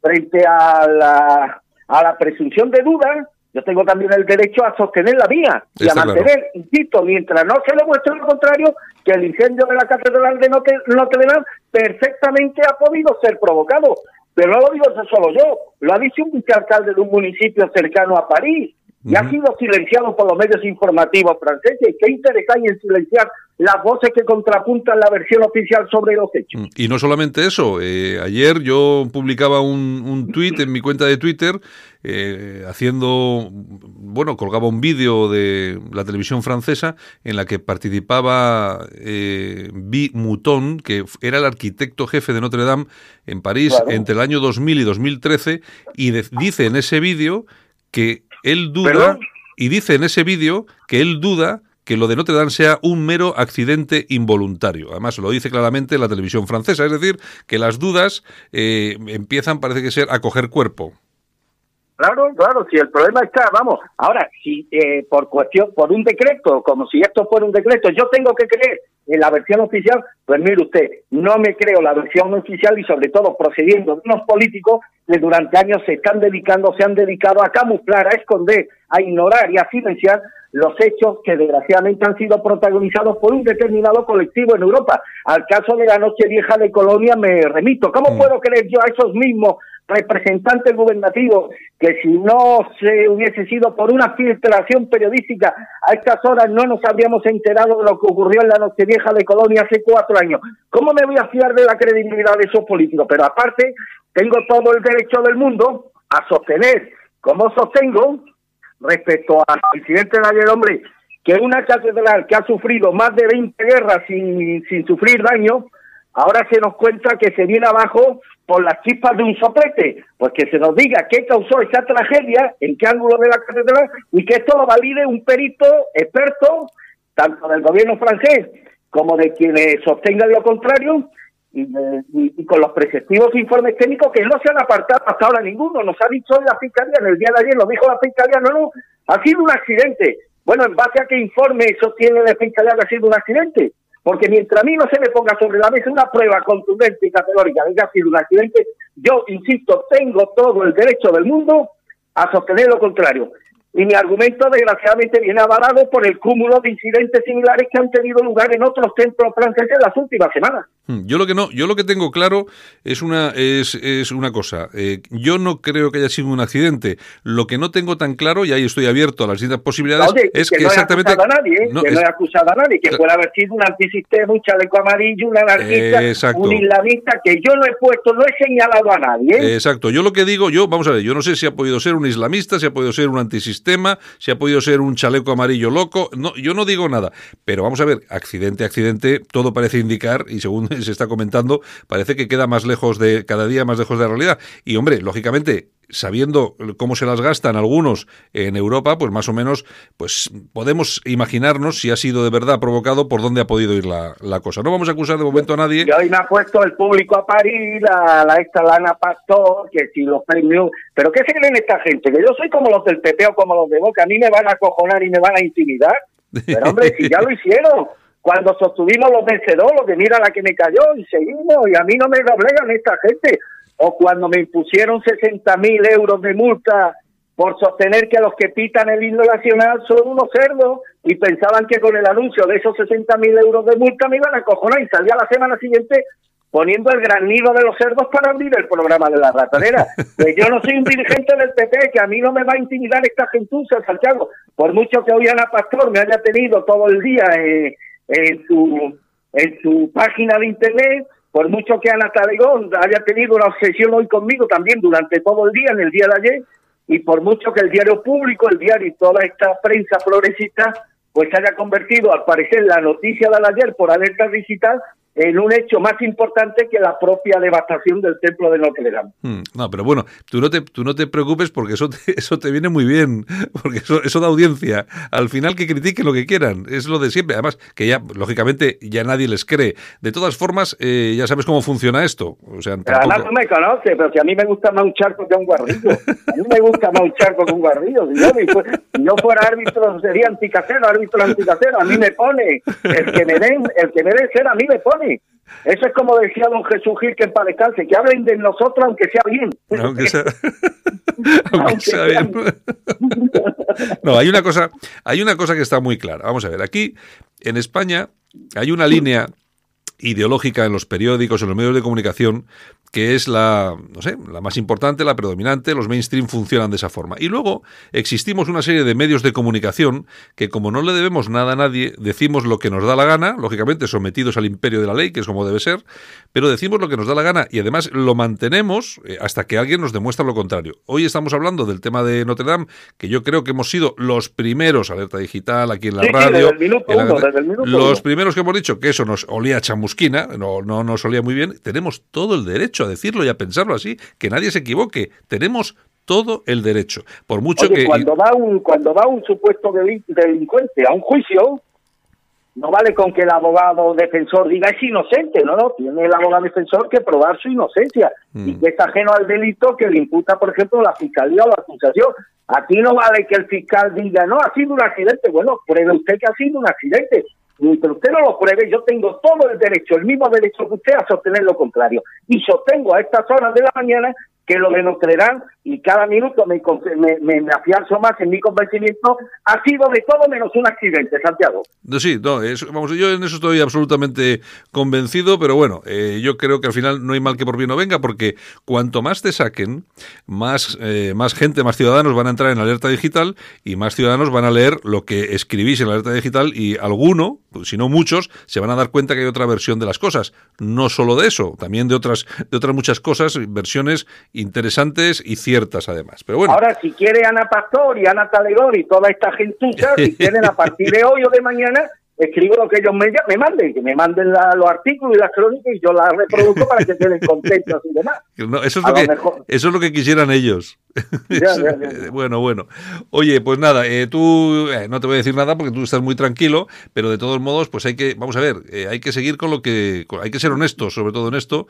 frente a la, a la presunción de duda, yo tengo también el derecho a sostener la mía y Está a claro. mantener, insisto, mientras no se demuestre lo contrario, que el incendio de la Catedral de Notre, Notre Dame perfectamente ha podido ser provocado. Pero no lo digo solo yo, lo ha dicho un vicealcalde de un municipio cercano a París y ha sido silenciado por los medios informativos franceses. ¿Qué interés hay en silenciar las voces que contrapuntan la versión oficial sobre los hechos? Mm, Y no solamente eso, eh, ayer yo publicaba un, un tuit en mi cuenta de Twitter eh, haciendo, bueno, colgaba un vídeo de la televisión francesa en la que participaba eh, Guy Mouton, que era el arquitecto jefe de Notre Dame en París Claro. entre el año 2000 y 2013 y de- dice en ese vídeo que él duda, ¿Perdón? y dice en ese vídeo que él duda que lo de Notre Dame sea un mero accidente involuntario. Además, lo dice claramente la televisión francesa, es decir, que las dudas eh, empiezan, parece que ser, a coger cuerpo. Claro, claro, si el problema está, vamos, ahora, si eh, por cuestión, por un decreto, como si esto fuera un decreto, yo tengo que creer en la versión oficial, pues mire usted, no me creo la versión oficial y sobre todo procediendo de unos políticos que durante años se están dedicando, se han dedicado a camuflar, a esconder, a ignorar y a silenciar los hechos que desgraciadamente han sido protagonizados por un determinado colectivo en Europa. Al caso de la Noche Vieja de Colonia me remito. ¿Cómo Mm. puedo creer yo a esos mismos representantes gubernativos que si no se hubiese sido por una filtración periodística a estas horas no nos habríamos enterado de lo que ocurrió en la Nochevieja de Colonia hace cuatro años. ¿Cómo me voy a fiar de la credibilidad de esos políticos? Pero aparte, tengo todo el derecho del mundo a sostener, como sostengo, respecto al incidente de ayer, hombre, que una catedral que ha sufrido más de 20 guerras sin, sin sufrir daño, ahora se nos cuenta que se viene abajo por las chispas de un soplete. Pues que se nos diga qué causó esa tragedia, en qué ángulo de la catedral, y que esto lo valide un perito experto, tanto del gobierno francés como de quienes sostengan lo contrario, y con los preceptivos informes técnicos que no se han apartado hasta ahora ninguno. Nos ha dicho la Fiscalía, en el día de ayer lo dijo la Fiscalía, no, no, Ha sido un accidente. Bueno, ¿en base a qué informe sostiene la fiscalía que ha sido un accidente? Porque mientras a mí no se me ponga sobre la mesa una prueba contundente y categórica de que ha sido un accidente, yo, insisto, tengo todo el derecho del mundo a sostener lo contrario. Y mi argumento, desgraciadamente, viene avalado por el cúmulo de incidentes similares que han tenido lugar en otros centros franceses en las últimas semanas. Hmm, Yo lo que no, yo lo que tengo claro es una es, es una cosa. Eh, yo no creo que haya sido un accidente. Lo que no tengo tan claro y ahí estoy abierto a las distintas posibilidades Oye, es que, que, no he exactamente acusado a nadie, ¿eh? No, que no he acusado a nadie, que Cla- puede haber sido un antisistema, un chaleco amarillo, un anarquista, Exacto. un islamista, que yo no he puesto, no he señalado a nadie. ¿eh? Exacto. Yo lo que digo, yo, vamos a ver, yo no sé si ha podido ser un islamista, si ha podido ser un antisistema, si ha podido ser un chaleco amarillo loco. No, yo no digo nada. Pero vamos a ver, accidente, accidente, todo parece indicar, y según se está comentando, parece que queda más lejos de, cada día más lejos de la realidad. Y hombre, lógicamente, sabiendo cómo se las gastan algunos en Europa, pues más o menos, pues podemos imaginarnos si ha sido de verdad provocado por dónde ha podido ir la, la cosa. No vamos a acusar de momento a nadie. Y hoy me ha puesto el público a París, la, la esta Lana Pastor, que si los premios... ¿Pero qué se creen esta gente? Que yo soy como los del PP o como los de Boca, a mí me van a acojonar y me van a intimidar. Pero hombre, si ya lo hicieron, cuando sostuvimos los vencedores, que mira la que me cayó y seguimos, y a mí no me doblegan esta gente. O cuando me impusieron 60 mil euros de multa por sostener que los que pitan el himno nacional son unos cerdos y pensaban que con el anuncio de esos 60 mil euros de multa me iban a cojonar y salía la semana siguiente poniendo el gran nido de los cerdos para abrir el programa de la ratonera. Pues yo no soy un dirigente del PP, que a mí no me va a intimidar esta gentuza, Santiago. Por mucho que hoy Ana Pastor me haya tenido todo el día eh, en su en su página de internet, por mucho que Ana Talegón haya tenido una obsesión hoy conmigo también durante todo el día, en el día de ayer, y por mucho que el diario público, el diario y toda esta prensa progresista, pues haya convertido, al parecer, la noticia de ayer por alerta digital en un hecho más importante que la propia devastación del templo de Notre Dame. Hmm, No, pero bueno, tú no te, tú no te preocupes porque eso te, eso te viene muy bien, porque eso, eso da audiencia. Al final que critiquen lo que quieran, es lo de siempre. Además, que ya, lógicamente, ya nadie les cree. De todas formas, eh, ya sabes cómo funciona esto. O sea, además no me conoce, pero si a mí me gusta más un charco que un guarrillo. A mí me gusta más un charco que un guarrillo. Yo, si yo fuera árbitro, sería anticasero, árbitro anticasero. A mí me pone. El que me den, el que me den ser, a mí me pone. Eso es como decía don Jesús Gil, que en paz descanse, que hablen de nosotros aunque sea bien. Aunque sea, aunque sea bien. No, hay una cosa, hay una cosa que está muy clara. Vamos a ver, aquí en España hay una línea ideológica en los periódicos, en los medios de comunicación, que es la, no sé, la más importante, la predominante, los mainstream funcionan de esa forma. Y luego existimos una serie de medios de comunicación que como no le debemos nada a nadie, decimos lo que nos da la gana, lógicamente sometidos al imperio de la ley, que es como debe ser, pero decimos lo que nos da la gana y además lo mantenemos eh, hasta que alguien nos demuestra lo contrario. Hoy estamos hablando del tema de Notre Dame, que yo creo que hemos sido los primeros, alerta digital, aquí en la Sí, sí, radio. desde el minuto en la- uno, desde el minuto los uno. primeros que hemos dicho que eso nos olía a chamusquina, no, no nos olía muy bien, tenemos todo el derecho a decirlo y a pensarlo así, que nadie se equivoque, tenemos todo el derecho. Por mucho Oye, que... cuando va un cuando va un supuesto delin- delincuente a un juicio, no vale con que el abogado defensor diga es inocente, no, no, tiene el abogado defensor que probar su inocencia Mm. y que es ajeno al delito que le imputa, por ejemplo, la fiscalía o la acusación. Aquí no vale que el fiscal diga, no, ha sido un accidente. Bueno, pruebe usted que ha sido un accidente. Mientras usted no lo pruebe, yo tengo todo el derecho, el mismo derecho que usted a sostener lo contrario. Y sostengo a estas horas de la mañana que lo de Notre Dame, y cada minuto me, me, me, afianzo más en mi convencimiento, ha sido de todo menos un accidente, Santiago. Sí, no, eso- vamos, yo en eso estoy absolutamente convencido, pero bueno, eh, yo creo que al final no hay mal que por bien no venga, porque cuanto más te saquen, más, eh, más gente, más ciudadanos van a entrar en alerta digital y más ciudadanos van a leer lo que escribís en la alerta digital y alguno, pues, si no muchos, se van a dar cuenta que hay otra versión de las cosas. No solo de eso, también de otras, de otras muchas cosas, versiones interesantes y ciertas además. Pero bueno. Ahora, si quiere Ana Pastor y Ana Talegón y toda esta gentuza, si quieren a partir de hoy o de mañana, escribo lo que ellos me, me manden, que me manden la- los artículos y las crónicas y yo las reproduzco para que queden contentos y demás. No, eso, es lo lo que, mejor. eso es lo que quisieran ellos. Ya, ya, ya. bueno, bueno. Oye, pues nada, eh, tú eh, no te voy a decir nada porque tú estás muy tranquilo, pero de todos modos, pues hay que, vamos a ver, eh, hay que seguir con lo que, con- hay que ser honestos, sobre todo en esto,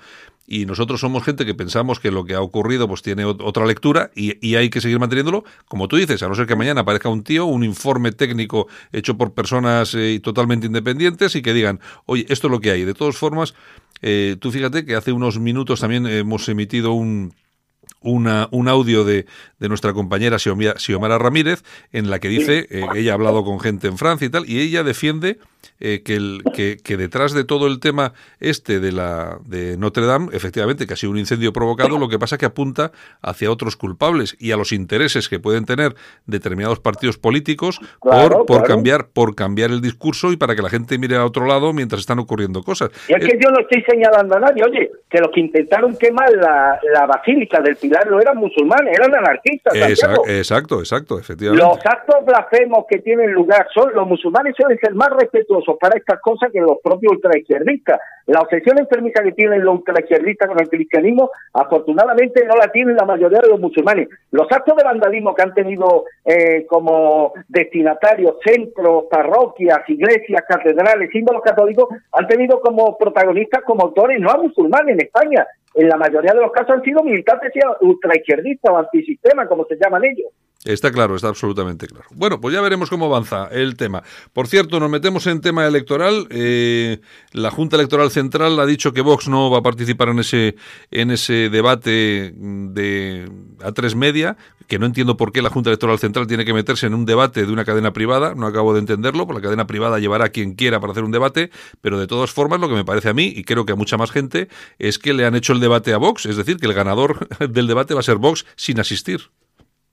y nosotros somos gente que pensamos que lo que ha ocurrido pues tiene ot- otra lectura y, y hay que seguir manteniéndolo, como tú dices, a no ser que mañana aparezca un tío, un informe técnico hecho por personas totalmente independientes y que digan, oye, esto es lo que hay. De todas formas, eh, tú fíjate que hace unos minutos también hemos emitido un una, un audio de, de nuestra compañera Xiomara Ramírez en la que dice eh, que ella ha hablado con gente en Francia y tal, y ella defiende eh, que, el, que, que detrás de todo el tema este de la de Notre Dame, efectivamente, que ha sido un incendio provocado, lo que pasa que apunta hacia otros culpables y a los intereses que pueden tener determinados partidos políticos Claro, por, por claro. cambiar por cambiar el discurso y para que la gente mire a otro lado mientras están ocurriendo cosas. Y es que yo no estoy señalando a nadie, oye, que los que intentaron quemar la, la basílica del Pilar no eran musulmanes, eran anarquistas. Exacto, exacto, efectivamente. Los actos blasfemos que tienen lugar son los musulmanes suelen ser más respetuosos para estas cosas que los propios ultraizquierdistas. La obsesión enfermiza que tienen los ultraizquierdistas con el cristianismo, afortunadamente no la tienen la mayoría de los musulmanes. Los actos de vandalismo que han tenido eh, como destinatarios centros, parroquias, iglesias, catedrales, símbolos católicos, han tenido como protagonistas, como autores, no a musulmanes en España. En la mayoría de los casos han sido militantes ultraizquierdistas o antisistema, como se llaman ellos. Está claro, está absolutamente claro. Bueno, pues ya veremos cómo avanza el tema. Por cierto, nos metemos en tema electoral. Eh, la Junta Electoral Central ha dicho que Vox no va a participar en ese en ese debate de A3 Media, que no entiendo por qué la Junta Electoral Central tiene que meterse en un debate de una cadena privada. No acabo de entenderlo, porque la cadena privada llevará a quien quiera para hacer un debate, pero de todas formas, lo que me parece a mí, y creo que a mucha más gente, es que le han hecho el debate a Vox, es decir, que el ganador del debate va a ser Vox sin asistir.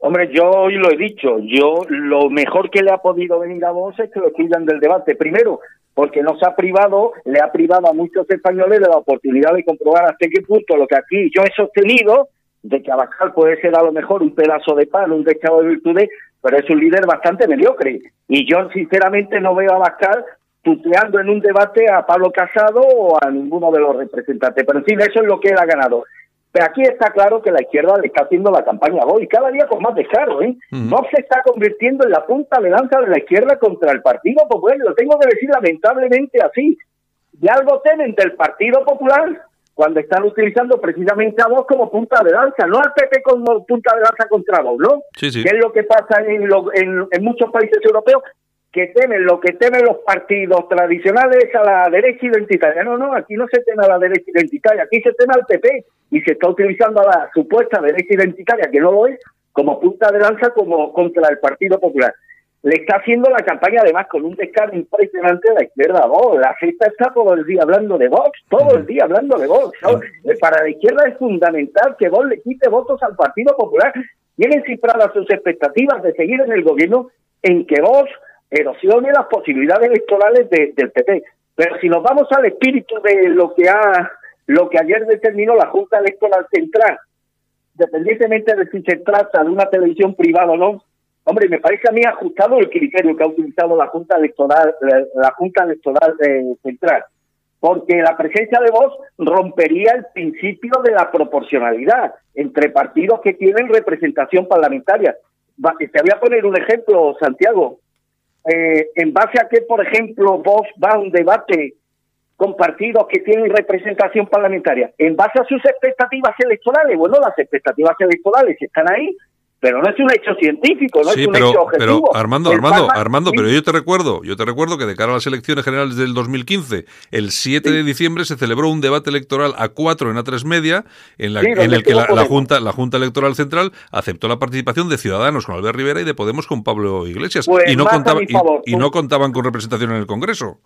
Hombre, yo hoy lo he dicho, yo lo mejor que le ha podido venir a Vox es que lo excluyan del debate. Primero, porque no se ha privado, le ha privado a muchos españoles de la oportunidad de comprobar hasta qué punto lo que aquí yo he sostenido, de que Abascal puede ser a lo mejor un pedazo de pan, un dechado de virtudes, pero es un líder bastante mediocre. Y yo sinceramente no veo a Abascal tuteando en un debate a Pablo Casado o a ninguno de los representantes. Pero en fin, eso es lo que él ha ganado. Pero aquí está claro que la izquierda le está haciendo la campaña a Vox y cada día con más descaro. ¿eh? Vox se está convirtiendo en la punta de lanza de la izquierda contra el Partido Popular. Lo tengo que decir lamentablemente así. Y algo temen del Partido Popular cuando están utilizando precisamente a Vox como punta de lanza, no al PP como punta de lanza contra Vox, ¿no? Sí, sí. Que es lo que pasa en, lo- en, en muchos países europeos que temen lo que temen los partidos tradicionales a la derecha identitaria. No, no, aquí no se teme a la derecha identitaria, aquí se teme al PP y se está utilizando a la supuesta derecha identitaria, que no lo es, como punta de lanza como contra el Partido Popular. Le está haciendo la campaña además con un descaro impresionante a la izquierda Vox. La cesta está todo el día hablando de Vox, todo el día hablando de Vox. Eh, Para la izquierda es fundamental que Vox le quite votos al Partido Popular. Tienen cifradas sus expectativas de seguir en el gobierno en que Vox erosione las posibilidades electorales de- del PP. Pero si nos vamos al espíritu de lo que ha lo que ayer determinó la Junta Electoral Central, dependientemente de si se trata de una televisión privada o no, hombre, me parece a mí ajustado el criterio que ha utilizado la Junta Electoral, la, Junta Electoral eh, Central, porque la presencia de voz rompería el principio de la proporcionalidad entre partidos que tienen representación parlamentaria. Te voy a poner un ejemplo, Santiago. Eh, en base a que, por ejemplo, Vox va a un debate con partidos que tienen representación parlamentaria, en base a sus expectativas electorales, bueno, las expectativas electorales están ahí, pero no es un hecho científico, no sí, es un pero, hecho pero objetivo. Armando, El Armando, Palma- Armando, sí, pero yo te recuerdo, yo te recuerdo que de cara a las elecciones generales del 2015, el 7 de diciembre se celebró un debate electoral a cuatro en A3 Media, en, la- en el que la. Junta, la Junta Electoral Central aceptó la participación de Ciudadanos con Albert Rivera y de Podemos con Pablo Iglesias. Pues y, no contaba- y- y no contaban con representación en el Congreso.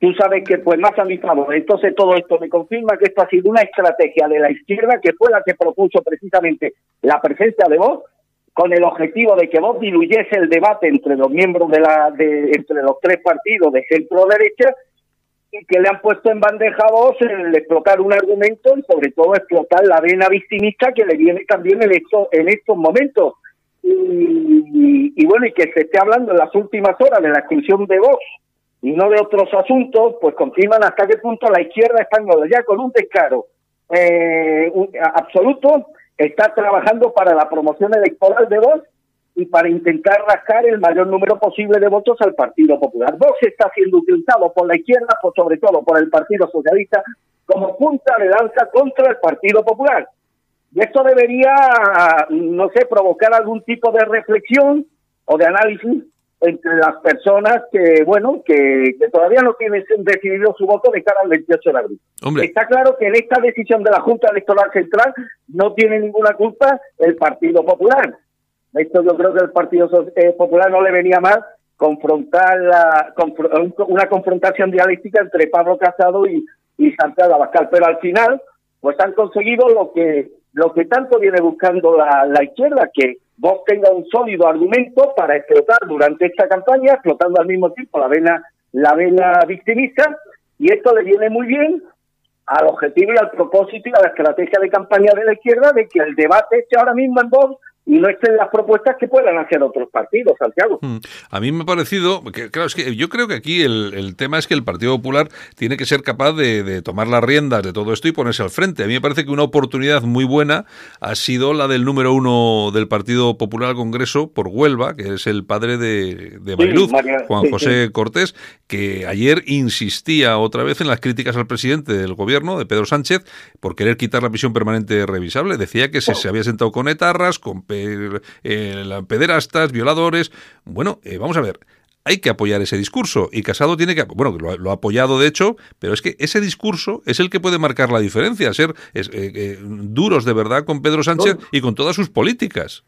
Tú sabes que, pues más a mi favor, entonces todo esto me confirma que esto ha sido una estrategia de la izquierda que fue la que propuso precisamente la presencia de Vox con el objetivo de que Vox diluyese el debate entre los miembros de la, de, entre los tres partidos de centro derecha y que le han puesto en bandeja a Vox el explotar un argumento y sobre todo explotar la vena victimista que le viene también en estos, en estos momentos. Y, y- bueno, y que se esté hablando en las últimas horas de la exclusión de Vox y no de otros asuntos, pues confirman hasta qué punto la izquierda española, ya con un descaro eh, un- absoluto, está trabajando para la promoción electoral de Vox y para intentar rascar el mayor número posible de votos al Partido Popular. Vox está siendo utilizado por la izquierda, por, sobre todo por el Partido Socialista, como punta de lanza contra el Partido Popular. Y esto debería, no sé, provocar algún tipo de reflexión o de análisis entre las personas que, bueno, que, que todavía no tienen decidido su voto de cara al 28 de abril. Hombre. Está claro que en esta decisión de la Junta Electoral Central no tiene ninguna culpa el Partido Popular. Esto yo creo que el Partido eh, Popular no le venía mal confrontar la, una confrontación dialéctica entre Pablo Casado y, y Santiago Abascal, pero al final pues han conseguido lo que lo que tanto viene buscando la, la izquierda, que vos tenga un sólido argumento para explotar durante esta campaña, explotando al mismo tiempo la vena, la vena victimista, y esto le viene muy bien al objetivo y al propósito y a la estrategia de campaña de la izquierda de que el debate esté ahora mismo en Vox y no estén las propuestas que puedan hacer otros partidos, Santiago. Mm. A mí me ha parecido, que, claro, es que yo creo que aquí el, el tema es que el Partido Popular tiene que ser capaz de, de tomar las riendas de todo esto y ponerse al frente. A mí me parece que una oportunidad muy buena ha sido la del número uno del Partido Popular al Congreso por Huelva, que es el padre de, de Sí, Mariluz, María- Juan sí, José sí. Cortés, que ayer insistía otra vez en las críticas al presidente del gobierno, de Pedro Sánchez, por querer quitar la prisión permanente revisable. Decía que se, se había sentado con etarras, con eh, la- pederastas, violadores. Bueno, eh, vamos a ver. Hay que apoyar ese discurso y Casado tiene que, bueno, lo, ha- lo ha apoyado de hecho, pero es que ese discurso es el que puede marcar la diferencia, ser es, eh, eh, duros de verdad con Pedro Sánchez y con todas sus políticas.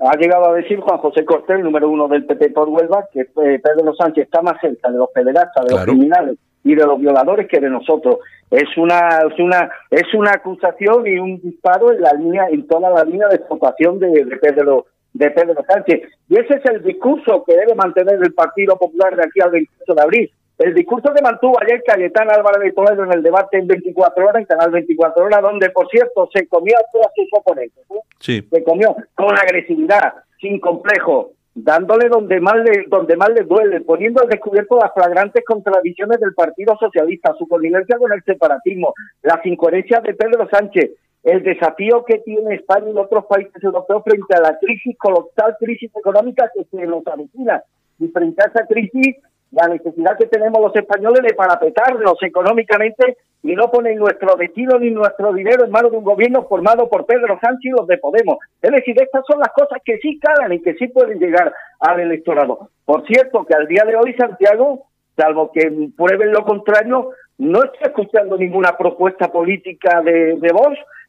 Ha llegado a decir Juan José Cortés, número uno del PP por Huelva, que eh, Pedro Sánchez está más cerca de los pederastas, de Claro. los criminales y de los violadores que de nosotros. Es una, es una, es una acusación y un disparo en la línea, en toda la línea de explotación de, de Pedro de Pedro Sánchez. Y ese es el discurso que debe mantener el Partido Popular de aquí al 28 de abril. El discurso que mantuvo ayer Cayetán Álvarez de Toledo en el debate en 24 horas, en Canal 24 horas, donde, por cierto, se comió a todos sus oponentes. Sí. se comió con agresividad, sin complejo, dándole donde más le, donde más le duele, poniendo al descubierto las flagrantes contradicciones del Partido Socialista, su connivencia con el separatismo, las incoherencias de Pedro Sánchez, el desafío que tiene España y otros países europeos frente a la crisis colosal, crisis económica que se nos avecina, y frente a esa crisis la necesidad que tenemos los españoles de parapetarnos económicamente y no poner nuestro destino ni nuestro dinero en manos de un gobierno formado por Pedro Sánchez y los de Podemos. Es decir, estas son las cosas que sí calan y que sí pueden llegar al electorado. Por cierto, que al día de hoy, Santiago, salvo que prueben lo contrario, no está escuchando ninguna propuesta política de, de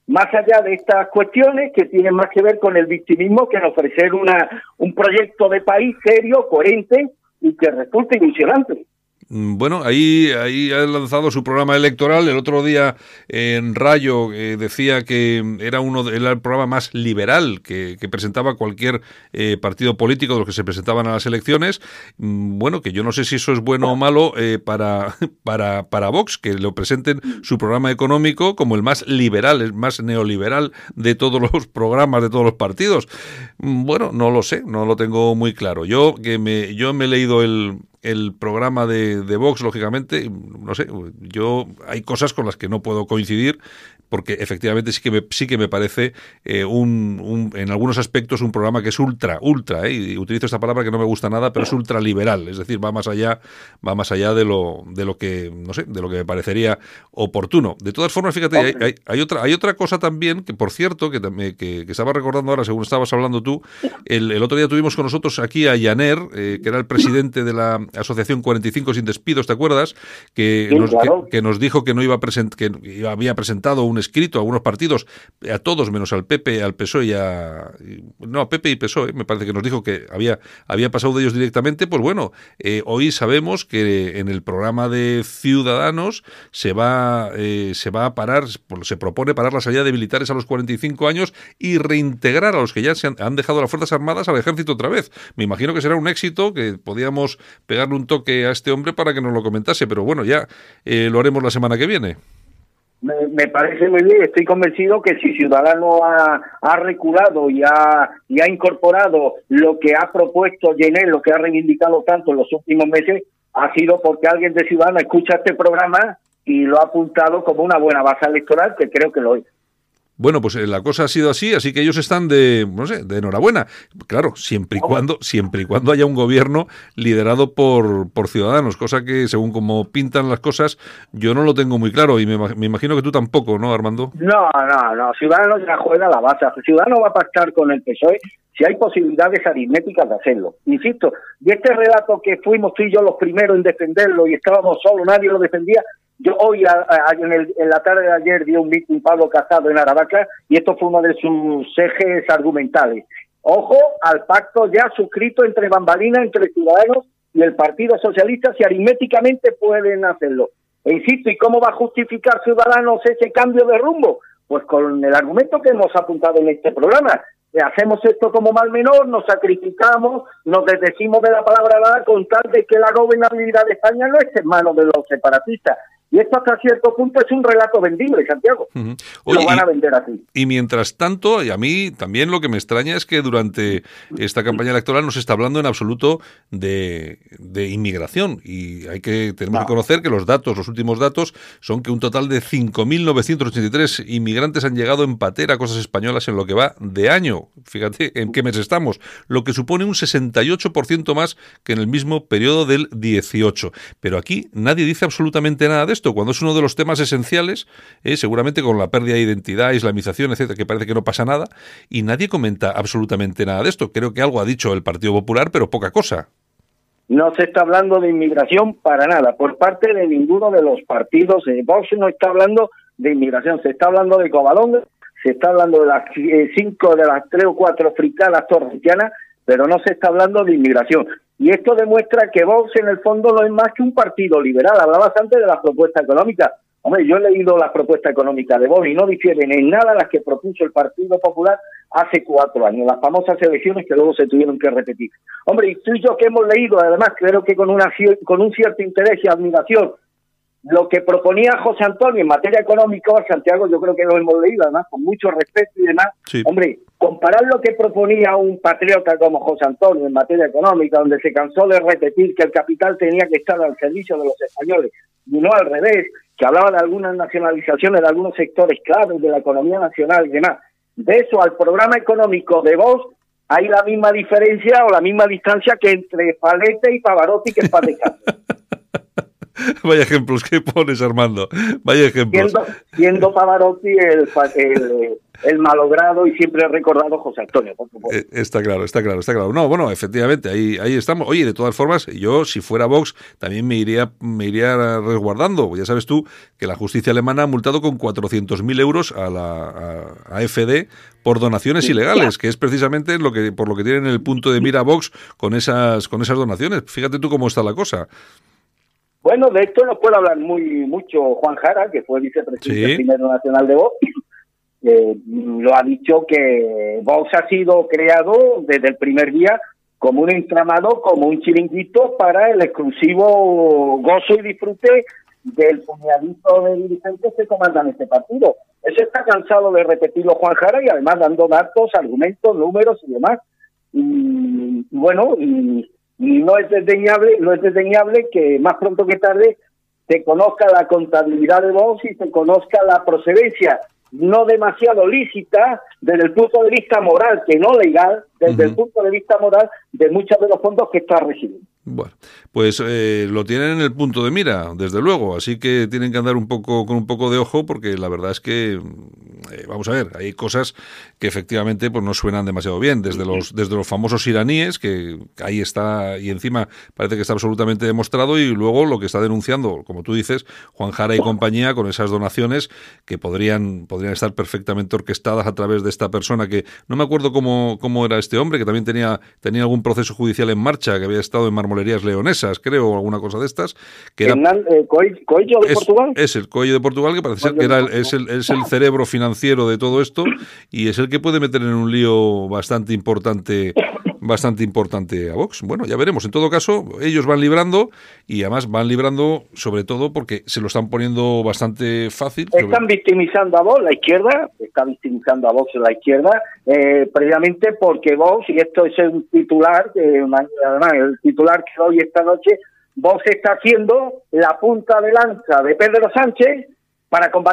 más allá de estas cuestiones que tienen más que ver con el victimismo que en ofrecer una, un proyecto de país serio, coherente y que resulte ilusionante. Mm, Bueno, ahí, ahí ha lanzado su programa electoral. El otro día en Rayo eh, decía que era uno de- era el programa más liberal que, que presentaba cualquier eh, partido político de los que se presentaban a las elecciones. Mm, Bueno, que yo no sé si eso es bueno o malo eh, para, para, para Vox, que lo presenten su programa económico como el más liberal, el más neoliberal de todos los programas de todos los partidos. Mm, Bueno, no lo sé, no lo tengo muy claro. Yo que me, yo me he leído el, el programa de, de Vox, lógicamente, no sé, yo hay cosas con las que no puedo coincidir, porque efectivamente sí que me, sí que me parece eh, un, un- en algunos aspectos un programa que es ultra, ultra, eh, y utilizo esta palabra que no me gusta nada, pero es ultra liberal, es decir, va más allá, va más allá de lo, de lo que, no sé, de lo que me parecería oportuno. De todas formas, fíjate, hay, hay- hay otra, hay otra cosa también, que por cierto, que, también- que, que estaba recordando ahora, según estabas hablando tú, el, el otro día tuvimos con nosotros aquí a Yaner, eh, que era el presidente de la Asociación 45 Sin Despidos, ¿te acuerdas? Que, Sí, nos, claro. que, que nos dijo que no iba a present, que había presentado un escrito a algunos partidos, a todos menos al PP, al PSOE y a... No, a PP y PSOE, me parece que nos dijo que había, había pasado de ellos directamente, pues bueno, eh, hoy sabemos que en el programa de Ciudadanos se va, eh, se va a parar, se propone parar la salida de militares a los 45 años y reintegrar a los que ya se han, han dejado las Fuerzas Armadas al ejército otra vez. Me imagino que será un éxito, que podíamos pegarle un toque a este hombre para que nos lo comentase, pero bueno, ya eh, lo haremos la semana que viene. Me, me parece muy bien, estoy convencido que si Ciudadanos ha, ha reculado y ha, y ha incorporado lo que ha propuesto Jenner, lo que ha reivindicado tanto en los últimos meses, ha sido porque alguien de Ciudadanos escucha este programa y lo ha apuntado como una buena base electoral, que creo que lo es. Bueno, pues eh, la cosa ha sido así, así que ellos están de, no sé, de enhorabuena. Claro, siempre y cuando, siempre y cuando haya un gobierno liderado por, por ciudadanos, cosa que según como pintan las cosas, yo no lo tengo muy claro y me, me imagino que tú tampoco, ¿no, Armando? No, no, no. Ciudadanos ya juega la base. Ciudadanos va a pactar con el PSOE si hay posibilidades aritméticas de hacerlo. Insisto, y este relato que fuimos tú y yo los primeros en defenderlo y estábamos solos, nadie lo defendía, yo hoy, a, en, el, en, la tarde de ayer, di un meeting Pablo Casado en Aravaca y esto fue uno de sus ejes argumentales. Ojo al pacto ya suscrito entre Bambalina, entre Ciudadanos y el Partido Socialista, si aritméticamente pueden hacerlo. E insisto, ¿y cómo va a justificar Ciudadanos ese cambio de rumbo? Pues con el argumento que hemos apuntado en este programa. Hacemos esto como mal menor, nos sacrificamos, nos desdecimos de la palabra dada con tal de que la gobernabilidad de España no esté en manos de los separatistas. Y esto hasta cierto punto es un relato vendible, Santiago. Uh -huh. Oye, lo van a vender así. Y mientras tanto, y a mí también lo que me extraña es que durante esta campaña electoral no se está hablando en absoluto de, de inmigración. Y hay que tenemos no. que conocer que los datos, los últimos datos, son que un total de 5.983 inmigrantes han llegado en patera a cosas españolas en lo que va de año. Fíjate en qué mes estamos. Lo que supone un 68% más que en el mismo periodo del 18. Pero aquí nadie dice absolutamente nada de cuando es uno de los temas esenciales, eh, seguramente con la pérdida de identidad, islamización, etcétera, que parece que no pasa nada, y nadie comenta absolutamente nada de esto. Creo que algo ha dicho el Partido Popular, pero poca cosa. No se está hablando de inmigración para nada, por parte de ninguno de los partidos. Eh, Vox no está hablando de inmigración, se está hablando de Covadonga, se está hablando de las eh, cinco, de las tres o cuatro fricadas torrentianas, pero no se está hablando de inmigración. Y esto demuestra que Vox en el fondo no es más que un partido liberal. Hablabas antes de las propuestas económicas. Hombre, yo he leído las propuestas económicas de Vox y no difieren en nada las que propuso el Partido Popular hace cuatro años, las famosas elecciones que luego se tuvieron que repetir. Hombre, y tú y yo que hemos leído, además creo que con, una, con un cierto interés y admiración, lo que proponía José Antonio en materia económica, Santiago, yo creo que lo hemos leído, además, con mucho respeto y demás. Sí. Hombre, comparar lo que proponía un patriota como José Antonio en materia económica, donde se cansó de repetir que el capital tenía que estar al servicio de los españoles, y no al revés, que hablaba de algunas nacionalizaciones de algunos sectores claves de la economía nacional y demás. De eso al programa económico de Vox, hay la misma diferencia o la misma distancia que entre Palete y Pavarotti que es para Vaya ejemplos que pones, Armando. Vaya ejemplos. Siendo, siendo Pavarotti el, el, el, malogrado y siempre recordado José Antonio, por supuesto. Eh, está claro, está claro, está claro. No, bueno, efectivamente, ahí, ahí estamos. Oye, de todas formas, yo, si fuera Vox, también me iría, me iría resguardando. Ya sabes tú que la justicia alemana ha multado con 400.000 euros a la a, a FD por donaciones sí, ilegales, ya. que es precisamente lo que por lo que tienen el punto de mira Vox con esas, con esas donaciones. Fíjate tú cómo está la cosa. Bueno, de esto nos puede hablar muy mucho Juan Jara, que fue vicepresidente sí. primero nacional de Vox. Eh, lo ha dicho que Vox ha sido creado desde el primer día como un entramado, como un chiringuito para el exclusivo gozo y disfrute del puñadito de dirigentes que comandan este partido. Eso está cansado de repetirlo Juan Jara y además dando datos, argumentos, números y demás. Y, bueno, y no es desdeñable, no es desdeñable que más pronto que tarde se conozca la contabilidad de Vox y se conozca la procedencia no demasiado lícita desde el punto de vista moral, que no legal, desde uh -huh. el punto de vista moral de muchos de los fondos que está recibiendo. Bueno, pues eh, lo tienen en el punto de mira, desde luego, así que tienen que andar un poco con un poco de ojo porque la verdad es que eh, vamos a ver, hay cosas que efectivamente pues no suenan demasiado bien, desde los desde los famosos iraníes que ahí está y encima parece que está absolutamente demostrado y luego lo que está denunciando, como tú dices, Juan Jara y compañía con esas donaciones que podrían podrían estar perfectamente orquestadas a través de esta persona que no me acuerdo cómo cómo era este hombre que también tenía tenía algún proceso judicial en marcha, que había estado en Leonesas, creo, o alguna cosa de estas. Que era, Hernán, eh, Coello de es, Portugal. Es el Coello de Portugal, que parece ser que era el, es, el, es el cerebro financiero de todo esto y es el que puede meter en un lío bastante importante bastante importante a Vox. Bueno, ya veremos. En todo caso, ellos van librando y además van librando sobre todo porque se lo están poniendo bastante fácil. Están victimizando a Vox, la izquierda, está victimizando a Vox la izquierda, eh, precisamente porque Vox, y esto es un titular, eh, además el titular que hoy esta noche, Vox está haciendo la punta de lanza de Pedro Sánchez para combatir